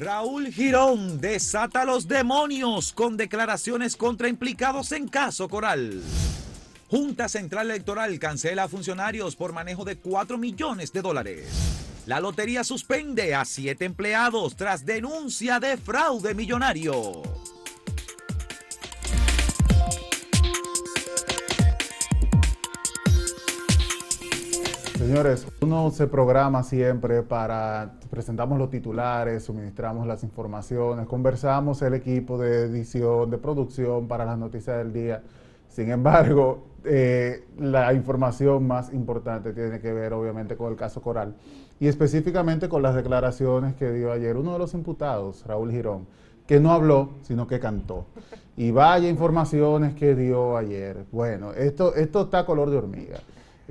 Raúl Girón desata los demonios con declaraciones contra implicados en caso Coral. Junta Central Electoral cancela a funcionarios por manejo de 4 millones de dólares. La lotería suspende a siete empleados tras denuncia de fraude millonario. Señores, uno se programa siempre para, presentamos los titulares, suministramos las informaciones, conversamos el equipo de edición, de producción para las noticias del día. Sin embargo, eh, la información más importante tiene que ver obviamente con el caso Coral y específicamente con las declaraciones que dio ayer uno de los imputados, Raúl Girón, que no habló, sino que cantó. Y vaya informaciones que dio ayer. Bueno, esto, esto está color de hormiga.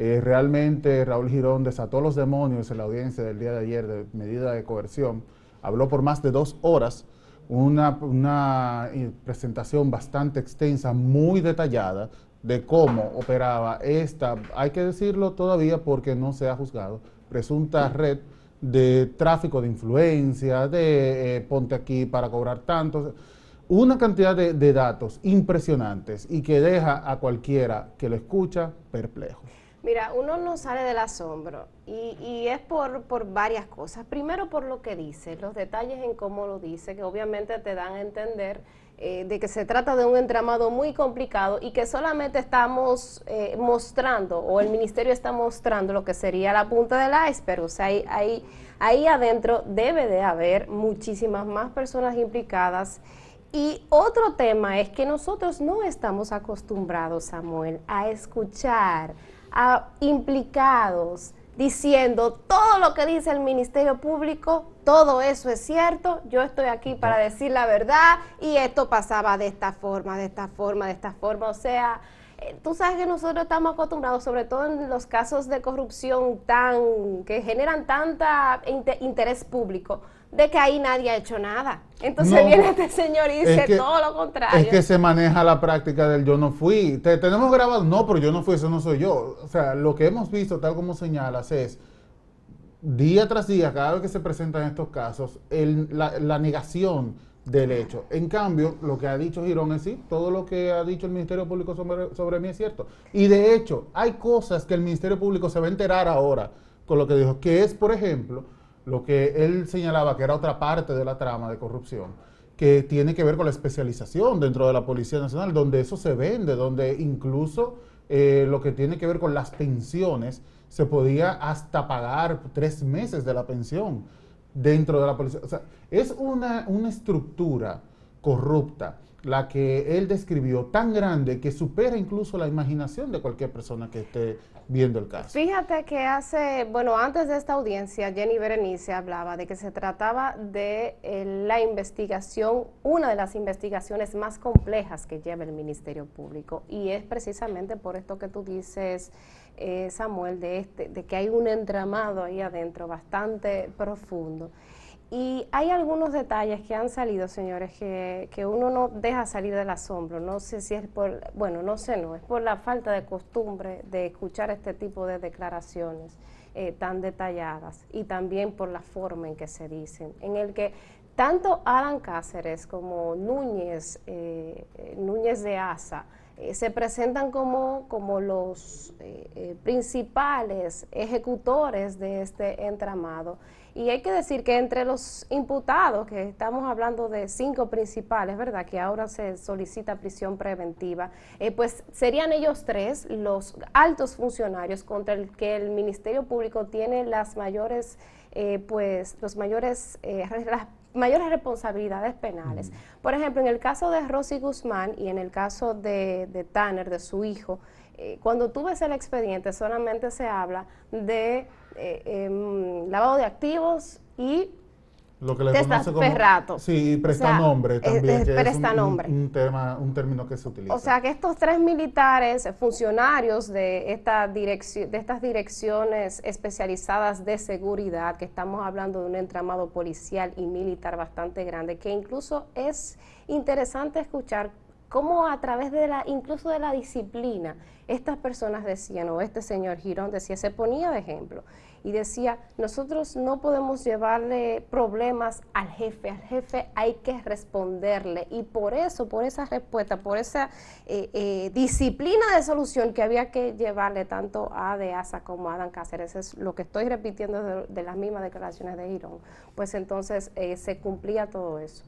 Eh, realmente Raúl Girón desató los demonios en la audiencia del día de ayer de medida de coerción. Habló por más de dos horas, una, eh, presentación bastante extensa, muy detallada, de cómo operaba esta, hay que decirlo todavía porque no se ha juzgado, presunta red de tráfico de influencia, de eh, ponte aquí para cobrar tanto, una cantidad de, de datos impresionantes y que deja a cualquiera que lo escucha perplejo. Mira, uno no sale del asombro y, es por, varias cosas. Primero por lo que dice, los detalles en cómo lo dice, que obviamente te dan a entender eh, de que se trata de un entramado muy complicado y que solamente estamos eh, mostrando, o el ministerio está mostrando lo que sería la punta del iceberg. O sea, ahí adentro debe de haber muchísimas más personas implicadas. Y otro tema es que nosotros no estamos acostumbrados, Samuel, a escuchar a implicados diciendo todo lo que dice el Ministerio Público, todo eso es cierto, yo estoy aquí para decir la verdad y esto pasaba de esta forma, de esta forma, de esta forma, o sea, tú sabes que nosotros estamos acostumbrados, sobre todo en los casos de corrupción tan que generan tanta interés público, de que ahí nadie ha hecho nada. Entonces viene este señor y dice todo lo contrario. Es que se maneja la práctica del yo no fui. Te, tenemos grabado, no, pero yo no fui, eso no soy yo. O sea, lo que hemos visto, tal como señalas, es día tras día, cada vez que se presentan estos casos, la, negación del hecho. En cambio, lo que ha dicho Girón es sí, todo lo que ha dicho el Ministerio Público sobre, sobre mí es cierto. Y de hecho, hay cosas que el Ministerio Público se va a enterar ahora con lo que dijo, que es, por ejemplo, lo que él señalaba que era otra parte de la trama de corrupción, que tiene que ver con la especialización dentro de la Policía Nacional, donde eso se vende, donde incluso eh, lo que tiene que ver con las pensiones, se podía hasta pagar tres meses de la pensión dentro de la policía. O sea, es una, una estructura corrupta la que él describió tan grande que supera incluso la imaginación de cualquier persona que esté viendo el caso. Fíjate que hace, bueno, antes de esta audiencia, Jenny Berenice hablaba de que se trataba de eh, la investigación, una de las investigaciones más complejas que lleva el Ministerio Público. Y es precisamente por esto que tú dices, eh, Samuel, de, este, de que hay un entramado ahí adentro bastante profundo. Y hay algunos detalles que han salido, señores, que, que, uno no deja salir del asombro. No sé si es por, bueno, no sé, no, es por la falta de costumbre de escuchar este tipo de declaraciones eh, tan detalladas y también por la forma en que se dicen, en el que tanto Alan Cáceres como Núñez, eh, Núñez de Asa, se presentan como, como los principales ejecutores de este entramado y hay que decir que entre los imputados, que estamos hablando de cinco principales, ¿verdad? Que ahora se solicita prisión preventiva, eh, pues serían ellos tres los altos funcionarios contra el que el Ministerio Público tiene las mayores, eh, pues, los mayores, eh, mayores responsabilidades penales. Por ejemplo, en el caso de Rosy Guzmán y en el caso de, de Tanner, de su hijo, cuando tú ves el expediente solamente se habla de eh, em, lavado de activos y lo que le conoce como, Sí, presta nombre también. presta nombre. Un, tema, un término que se utiliza. O sea que estos tres militares, funcionarios de, esta dirección, de estas direcciones especializadas de seguridad, que estamos hablando de un entramado policial y militar bastante grande, que incluso es interesante escuchar cómo a través de la, incluso de la disciplina, estas personas decían, o este señor Girón decía, se ponía de ejemplo. Y decía, nosotros no podemos llevarle problemas al jefe, al jefe hay que responderle y por eso, por esa respuesta, por esa eh, eh, disciplina de solución que había que llevarle tanto a Deasa como a Adán Cáceres, es lo que estoy repitiendo de, las mismas declaraciones de Girón, pues entonces eh, se cumplía todo eso.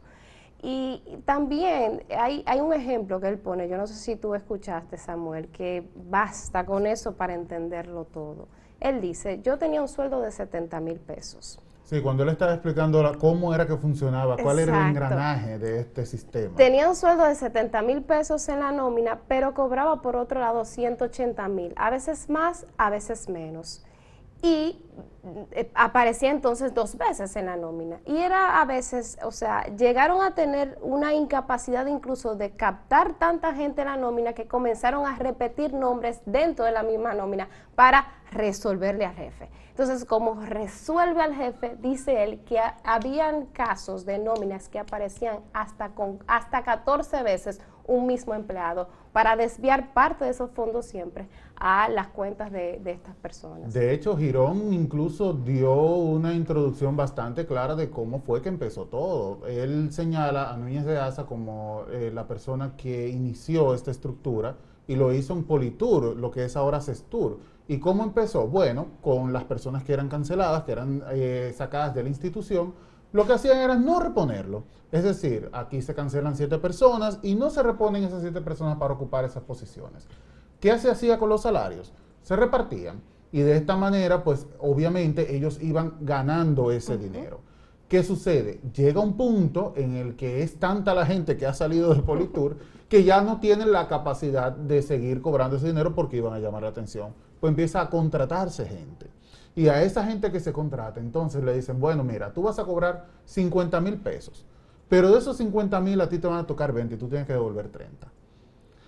Y también hay, hay un ejemplo que él pone, yo no sé si tú escuchaste Samuel, que basta con eso para entenderlo todo. Él dice, yo tenía un sueldo de 70 mil pesos. Sí, cuando él estaba explicando cómo era que funcionaba, cuál era el engranaje de este sistema. Tenía un sueldo de 70 mil pesos en la nómina, pero cobraba por otro lado 180 mil, a veces más, a veces menos y aparecía entonces dos veces en la nómina. Y era a veces, o sea, llegaron a tener una incapacidad incluso de captar tanta gente en la nómina que comenzaron a repetir nombres dentro de la misma nómina para resolverle al jefe. Entonces, como resuelve al jefe, dice él que habían casos de nóminas que aparecían hasta, con, hasta 14 veces un mismo empleado para desviar parte de esos fondos siempre a las cuentas de, estas personas. De hecho, Girón incluso dio una introducción bastante clara de cómo fue que empezó todo. Él señala a Núñez de Asa como eh, la persona que inició esta estructura y lo hizo en Politur, lo que es ahora Cestur. ¿Y cómo empezó? Bueno, con las personas que eran canceladas, que eran eh, sacadas de la institución, lo que hacían era no reponerlo. Es decir, aquí se cancelan siete personas y no se reponen esas siete personas para ocupar esas posiciones. ¿Qué se hacía con los salarios? Se repartían y de esta manera, pues obviamente ellos iban ganando ese dinero. ¿Qué sucede? Llega un punto en el que es tanta la gente que ha salido del Politur que ya no tienen la capacidad de seguir cobrando ese dinero porque iban a llamar la atención. Pues empieza a contratarse gente. Y a esa gente que se contrata, entonces le dicen, bueno, mira, tú vas a cobrar 50 mil pesos, pero de esos 50 mil a ti te van a tocar 20 y tú tienes que devolver 30.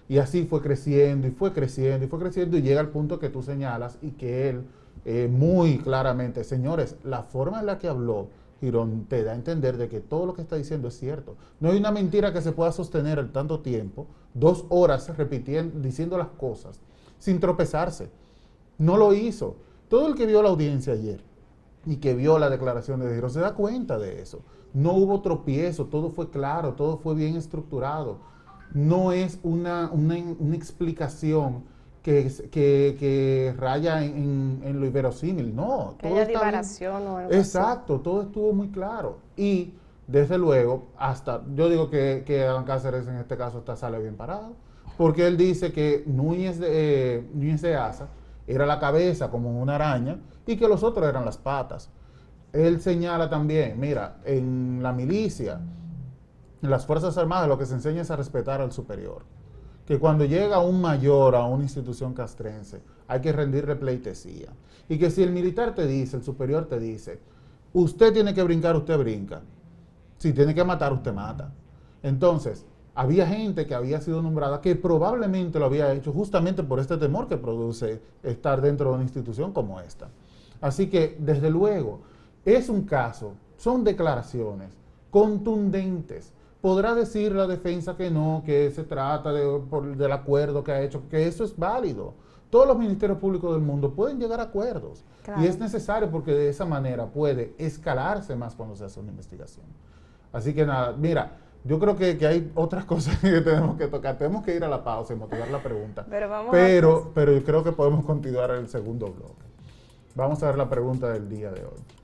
Y así fue creciendo y fue creciendo y fue creciendo y llega al punto que tú señalas y que él eh, muy claramente, señores, la forma en la que habló Girón te da a entender de que todo lo que está diciendo es cierto. No hay una mentira que se pueda sostener el tanto tiempo, dos horas repitiendo, diciendo las cosas, sin tropezarse. No lo hizo. Todo el que vio la audiencia ayer y que vio la declaración de Girón se da cuenta de eso. No hubo tropiezo, todo fue claro, todo fue bien estructurado no es una, explicación que, que, raya en, lo inverosímil, no. Que haya divaración o algo Exacto, todo estuvo muy claro. Y desde luego, hasta, yo digo que, que Adán Cáceres en este caso está sale bien parado, porque él dice que Núñez de, eh, Núñez de Asa era la cabeza como una araña y que los otros eran las patas. Él señala también, mira, en la milicia, en las Fuerzas Armadas lo que se enseña es a respetar al superior. Que cuando llega un mayor a una institución castrense, hay que rendirle pleitesía. Y que si el militar te dice, el superior te dice, usted tiene que brincar, usted brinca. Si tiene que matar, usted mata. Entonces, había gente que había sido nombrada que probablemente lo había hecho justamente por este temor que produce estar dentro de una institución como esta. Así que, desde luego, es un caso, son declaraciones contundentes podrá decir la defensa que no, que se trata de, del acuerdo que ha hecho, que eso es válido. Todos los ministerios públicos del mundo pueden llegar a acuerdos. Y es necesario porque de esa manera puede escalarse más cuando se hace una investigación. Así que nada, mira, yo creo que, hay otras cosas que tenemos que tocar. Tenemos que ir a la pausa y motivar la pregunta. Pero, vamos pero, pero yo creo que podemos continuar en el segundo bloque. Vamos a ver la pregunta del día de hoy.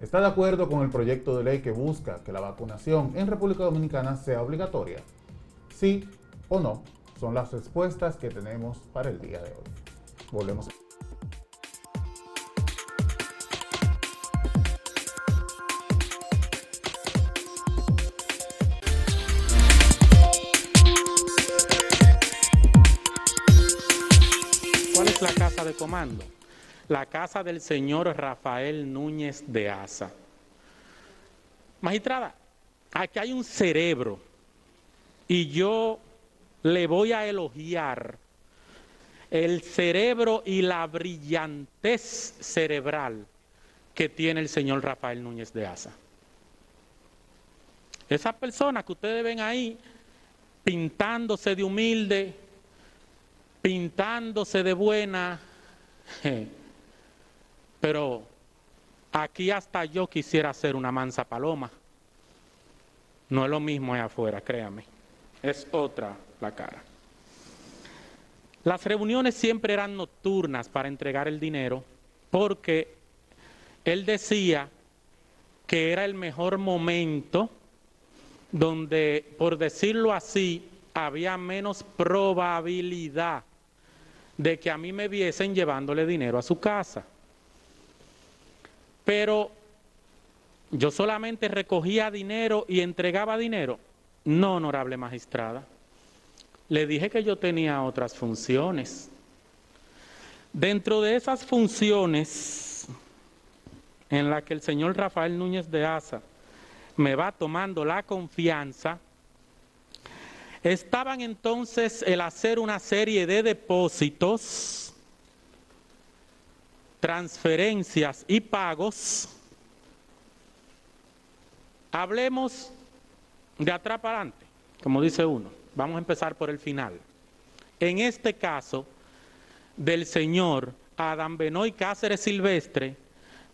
¿Está de acuerdo con el proyecto de ley que busca que la vacunación en República Dominicana sea obligatoria? Sí o no son las respuestas que tenemos para el día de hoy. Volvemos. ¿Cuál es la casa de comando? La casa del señor Rafael Núñez de Asa. Magistrada, aquí hay un cerebro y yo le voy a elogiar el cerebro y la brillantez cerebral que tiene el señor Rafael Núñez de Asa. Esa persona que ustedes ven ahí pintándose de humilde, pintándose de buena, Pero aquí hasta yo quisiera ser una mansa paloma. No es lo mismo allá afuera, créame. Es otra la cara. Las reuniones siempre eran nocturnas para entregar el dinero porque él decía que era el mejor momento donde, por decirlo así, había menos probabilidad de que a mí me viesen llevándole dinero a su casa. Pero yo solamente recogía dinero y entregaba dinero. No, honorable magistrada. Le dije que yo tenía otras funciones. Dentro de esas funciones en las que el señor Rafael Núñez de Asa me va tomando la confianza, estaban entonces el hacer una serie de depósitos, transferencias y pagos. Hablemos de atrás para adelante, como dice uno. Vamos a empezar por el final. En este caso, del señor Adam Benoy Cáceres Silvestre,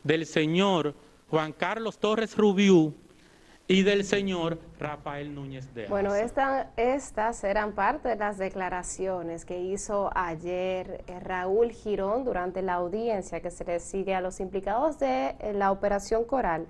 del señor Juan Carlos Torres Rubiú y del señor Rafael Núñez de Asa. Bueno, estas eran parte de las declaraciones que hizo ayer eh, Raúl Girón durante la audiencia que se le sigue a los implicados de eh, la Operación Coral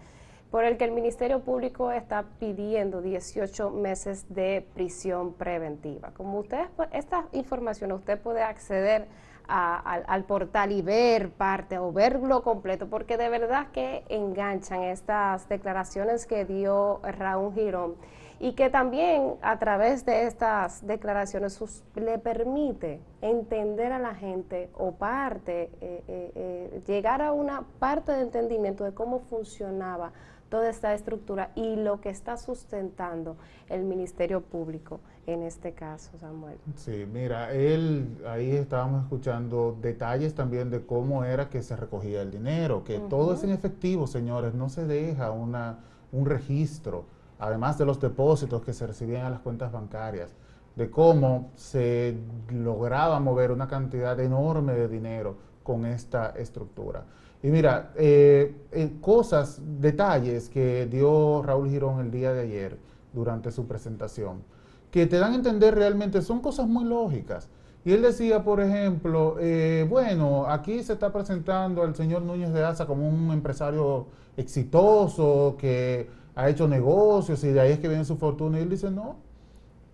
por el que el Ministerio Público está pidiendo 18 meses de prisión preventiva. Como ustedes, esta información usted puede acceder al, portal y ver parte o verlo completo, porque de verdad que enganchan estas declaraciones que dio Raúl Girón y que también a través de estas declaraciones le permite entender a la gente o parte, eh, eh, eh, llegar a una parte de entendimiento de cómo funcionaba toda esta estructura y lo que está sustentando el Ministerio Público en este caso, Samuel. Sí, mira, él, ahí estábamos escuchando detalles también de cómo era que se recogía el dinero, que todo es en efectivo, señores, no se deja una, un registro, además de los depósitos que se recibían a las cuentas bancarias, de cómo se lograba mover una cantidad enorme de dinero con esta estructura. Y mira, eh, cosas, detalles que dio Raúl Girón el día de ayer durante su presentación, que te dan a entender realmente, son cosas muy lógicas. Y él decía, por ejemplo, eh, bueno, aquí se está presentando al señor Núñez de Asa como un empresario exitoso, que ha hecho negocios y de ahí es que viene su fortuna. Y él dice, no,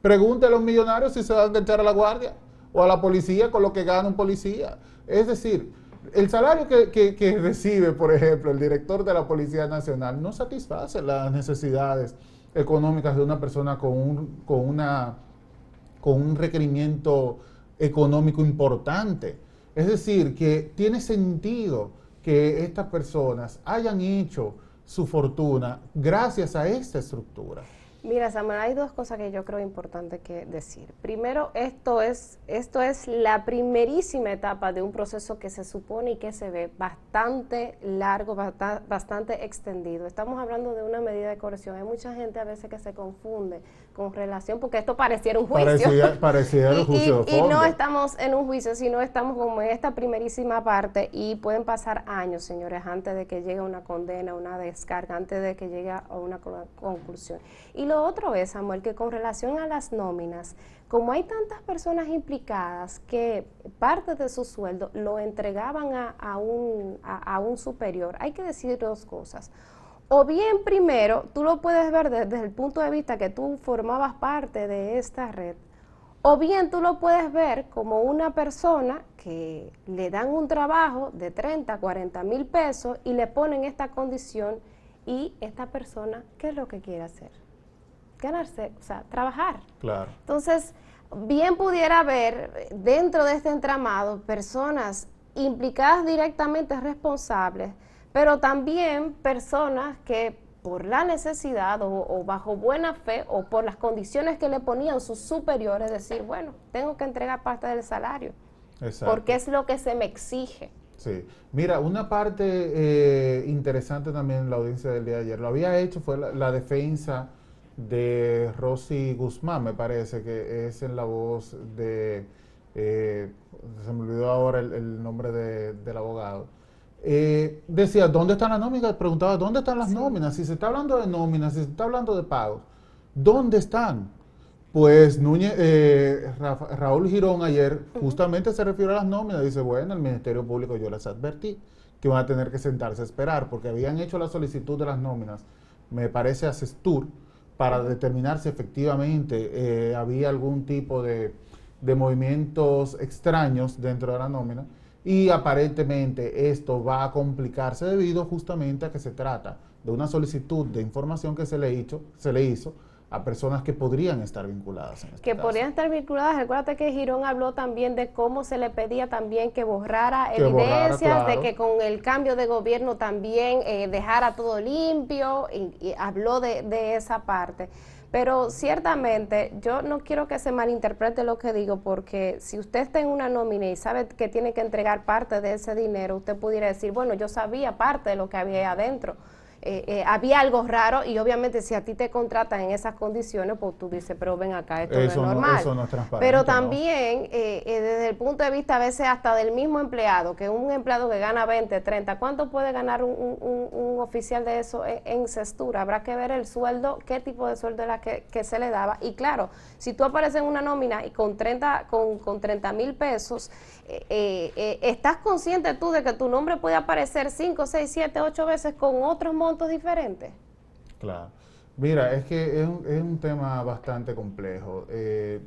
pregúntale a los millonarios si se van a echar a la guardia o a la policía con lo que gana un policía. Es decir, el salario que, recibe, por ejemplo, el director de la Policía Nacional no satisface las necesidades económicas de una persona con un, con una, con un requerimiento económico importante. Es decir, que tiene sentido que estas personas hayan hecho su fortuna gracias a esta estructura. Mira, Samuel, hay dos cosas que yo creo importante que decir. Primero, esto es, esto es la primerísima etapa de un proceso que se supone y que se ve bastante largo, bastante extendido. Estamos hablando de una medida de corrección. Hay mucha gente a veces que se confunde con relación, porque esto pareciera un juicio. Parecía, un juicio y, y, no estamos en un juicio, sino estamos como en esta primerísima parte y pueden pasar años, señores, antes de que llegue una condena, una descarga, antes de que llegue a una conclusión. Y lo otro es, Samuel, que con relación a las nóminas, como hay tantas personas implicadas que parte de su sueldo lo entregaban a, un, a un superior, hay que decir dos cosas. O bien primero, tú lo puedes ver desde el punto de vista que tú formabas parte de esta red, o bien tú lo puedes ver como una persona que le dan un trabajo de 30, 40 mil pesos y le ponen esta condición y esta persona, ¿qué es lo que quiere hacer? Ganarse, o sea, trabajar. Claro. Entonces, bien pudiera haber dentro de este entramado personas implicadas directamente responsables pero también personas que por la necesidad o, bajo buena fe o por las condiciones que le ponían sus superiores, decir, bueno, tengo que entregar parte del salario, porque es lo que se me exige. Sí, mira, una parte eh, interesante también en la audiencia del día de ayer, lo había hecho, fue la, defensa de Rosy Guzmán, me parece que es en la voz de, eh, se me olvidó ahora el, nombre del abogado, eh, decía, ¿dónde están las nóminas? Preguntaba, ¿dónde están las nóminas? Si se está hablando de nóminas, si se está hablando de pagos, ¿dónde están? Pues Núñez, eh, Raúl Girón ayer justamente se refirió a las nóminas. Dice, bueno, el Ministerio Público yo les advertí que van a tener que sentarse a esperar porque habían hecho la solicitud de las nóminas, me parece a Cestur, para determinar si efectivamente eh, había algún tipo de, de movimientos extraños dentro de la nómina. Y aparentemente esto va a complicarse debido justamente a que se trata de una solicitud de información que se le hizo, se le hizo a personas que podrían estar vinculadas. En este que podrían estar vinculadas. Recuérdate que Girón habló también de cómo se le pedía también que borrara evidencias, de que con el cambio de gobierno también eh, dejara todo limpio, y, habló de, de esa parte. Pero ciertamente yo no quiero que se malinterprete lo que digo porque si usted está en una nómina y sabe que tiene que entregar parte de ese dinero, usted pudiera decir, bueno, yo sabía parte de lo que había ahí adentro eh, eh, había algo raro y obviamente si a ti te contratan en esas condiciones, pues tú dices, pero ven acá, esto no es normal. pero también eh, desde el punto de vista a veces hasta del mismo empleado, que un empleado que gana 20, 30, ¿cuánto puede ganar un, oficial de eso en, cestura? Habrá que ver el sueldo, qué tipo de sueldo era que, que se le daba. Y claro, si tú apareces en una nómina y con 30 con, con 30 mil pesos, ¿estás consciente tú de que tu nombre puede aparecer 5, 6, 7, 8 veces con otros modos diferentes. Claro. Mira, es que es un, tema bastante complejo. Eh,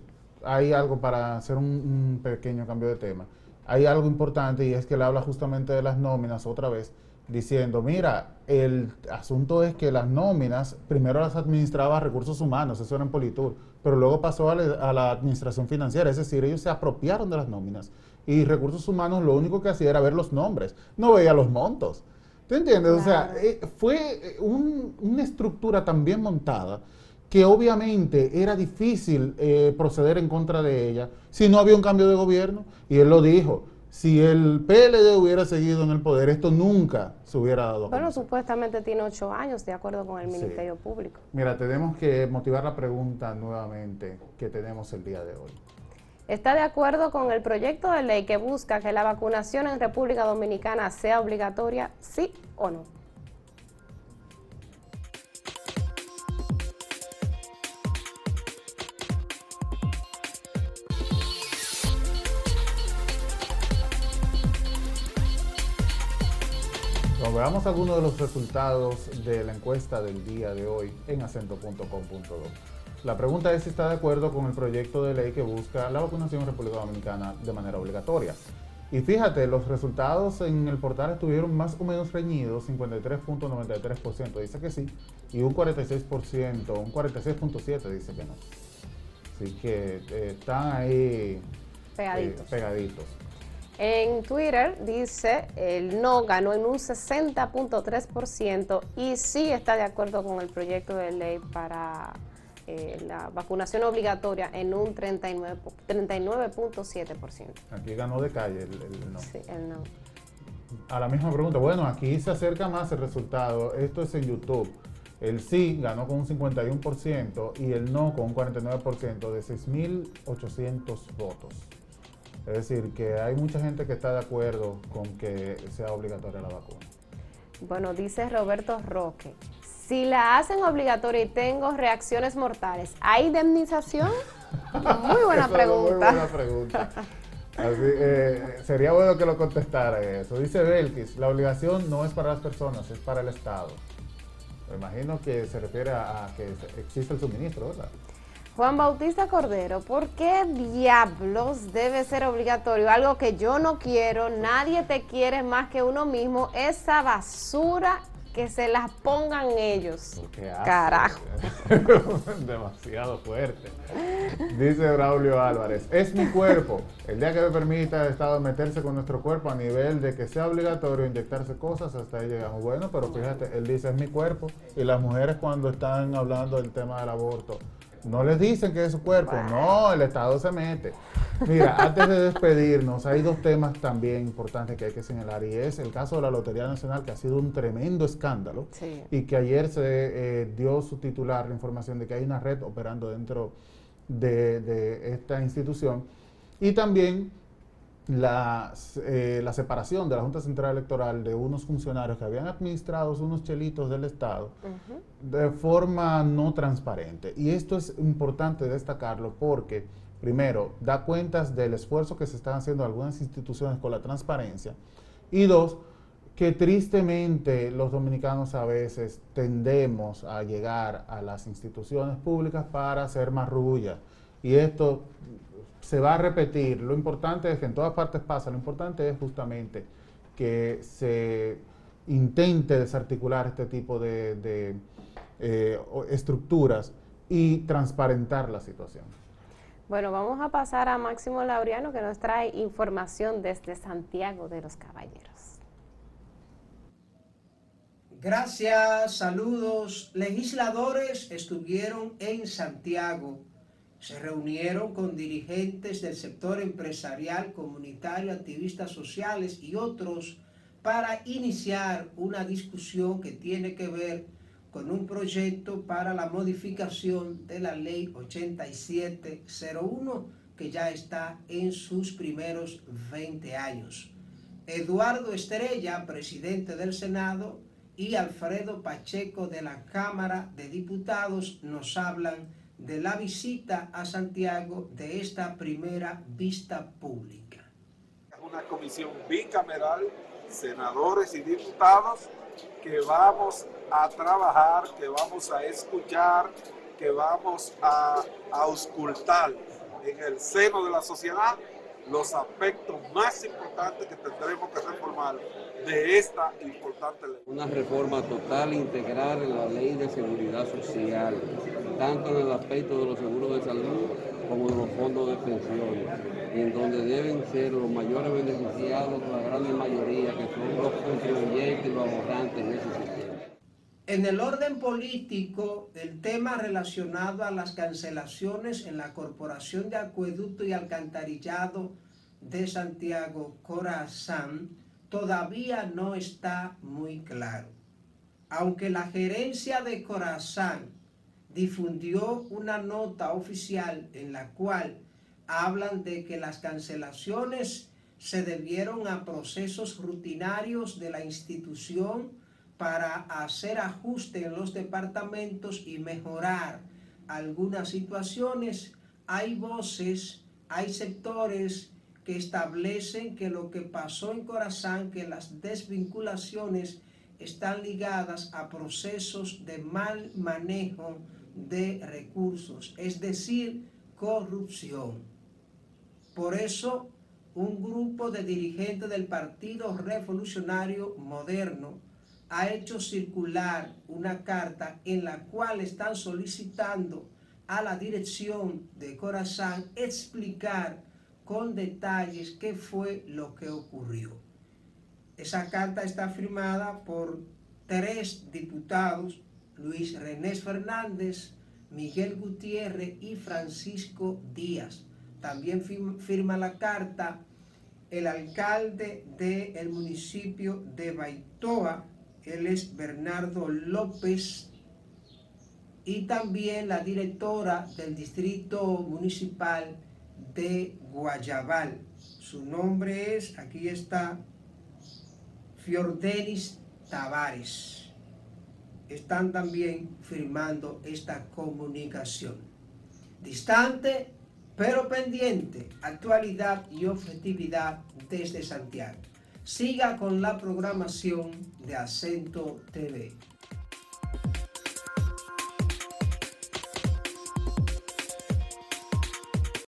hay algo para hacer un, pequeño cambio de tema. Hay algo importante y es que él habla justamente de las nóminas otra vez, diciendo, mira, el asunto es que las nóminas primero las administraba recursos humanos, eso era en Politur, pero luego pasó a, a la administración financiera, es decir, ellos se apropiaron de las nóminas y recursos humanos lo único que hacía era ver los nombres, no veía los montos. ¿Te entiendes? O sea, eh, fue eh, una estructura tan bien montada que obviamente era difícil eh, proceder en contra de ella si no había un cambio de gobierno. Y él lo dijo, si el PLD hubiera seguido en el poder, esto nunca se hubiera dado. Bueno, supuestamente tiene ocho años, de acuerdo con el Ministerio Público. Mira, tenemos que motivar la pregunta nuevamente que tenemos el día de hoy está de acuerdo con el proyecto de ley que busca que la vacunación en República Dominicana sea obligatoria, sí o no. veamos algunos de los resultados de la encuesta del día de hoy en acento.com.do. La pregunta es si está de acuerdo con el proyecto de ley que busca la vacunación en República Dominicana de manera obligatoria. Y fíjate, los resultados en el portal estuvieron más o menos reñidos, 53.93% dice que sí, y un 46%, un 46.7% dice que no. Así que eh, están ahí eh, pegaditos. pegaditos. En Twitter dice el no ganó en un 60.3% y sí está de acuerdo con el proyecto de ley para eh, la vacunación obligatoria en un 39.7%. 39 aquí ganó de calle el, no. Sí, el no. A la misma pregunta, bueno, aquí se acerca más el resultado. Esto es en YouTube. El sí ganó con un 51% y el no con un 49% de 6.800 votos. Es decir, que hay mucha gente que está de acuerdo con que sea obligatoria la vacuna. Bueno, dice Roberto Roque, si la hacen obligatoria y tengo reacciones mortales, ¿hay indemnización? Muy buena pregunta. Muy buena pregunta. Eh, sería bueno que lo contestara eso. Dice Belkis, la obligación no es para las personas, es para el Estado. Me imagino que se refiere a, que existe el suministro, ¿verdad? Juan Bautista Cordero, ¿por qué diablos debe ser obligatorio? Algo que yo no quiero, nadie te quiere más que uno mismo, esa basura que se las pongan ellos. Carajo. Demasiado fuerte. Dice Braulio Álvarez, es mi cuerpo. El día que me permita el Estado meterse con nuestro cuerpo a nivel de que sea obligatorio inyectarse cosas, hasta ahí llegamos. Bueno, pero fíjate, él dice, es mi cuerpo. Y las mujeres cuando están hablando del tema del aborto, no les dicen que es su cuerpo, no, el Estado se mete. Mira, antes de despedirnos, hay dos temas también importantes que hay que señalar y es el caso de la Lotería Nacional que ha sido un tremendo escándalo y que ayer se eh, dio su titular la información de que hay una red operando dentro de, esta institución y también la, eh, la, separación de la Junta Central Electoral de unos funcionarios que habían administrado unos chelitos del Estado de forma no transparente. Y esto es importante destacarlo porque, primero, da cuentas del esfuerzo que se están haciendo algunas instituciones con la transparencia. Y dos, que tristemente los dominicanos a veces tendemos a llegar a las instituciones públicas para hacer marrulla. Y esto se va a repetir. Lo importante es que en todas partes pasa, lo importante es justamente que se intente desarticular este tipo de, eh, estructuras y transparentar la situación. Bueno, vamos a pasar a Máximo Laureano que nos trae información desde Santiago de los Caballeros. Gracias, saludos. Legisladores estuvieron en Santiago se reunieron con dirigentes del sector empresarial, comunitario, activistas sociales y otros para iniciar una discusión que tiene que ver con un proyecto para la modificación de la ley 8701 que ya está en sus primeros 20 años. Eduardo Estrella, presidente del Senado, y Alfredo Pacheco de la Cámara de Diputados nos hablan de la visita a Santiago de esta primera vista pública. Es una comisión bicameral, senadores y diputados, que vamos a trabajar, que vamos a escuchar, que vamos a auscultar en el seno de la sociedad los aspectos más importantes que tendremos que reformar de esta importante ley. Una reforma total, integral en la ley de seguridad social, tanto en el aspecto de los seguros de salud como de los fondos de pensiones, en donde deben ser los mayores beneficiados, la gran mayoría, que son los contribuyentes y los ahorrantes en ese sistema. En el orden político, el tema relacionado a las cancelaciones en la Corporación de Acueducto y Alcantarillado de Santiago, Corazán, todavía no está muy claro. Aunque la gerencia de Corazán difundió una nota oficial en la cual hablan de que las cancelaciones se debieron a procesos rutinarios de la institución para hacer ajuste en los departamentos y mejorar algunas situaciones, hay voces, hay sectores que establecen que lo que pasó en Corazán, que las desvinculaciones están ligadas a procesos de mal manejo de recursos, es decir, corrupción. Por eso, un grupo de dirigentes del Partido Revolucionario Moderno ha hecho circular una carta en la cual están solicitando a la dirección de Corazán explicar con detalles qué fue lo que ocurrió. Esa carta está firmada por tres diputados, Luis René Fernández, Miguel Gutiérrez y Francisco Díaz. También firma la carta el alcalde del municipio de Baitoa, él es Bernardo López, y también la directora del Distrito Municipal de Guayabal. Su nombre es, aquí está, Fiordenis Tavares. Están también firmando esta comunicación. Distante, pero pendiente, actualidad y objetividad desde Santiago. Siga con la programación de Acento TV.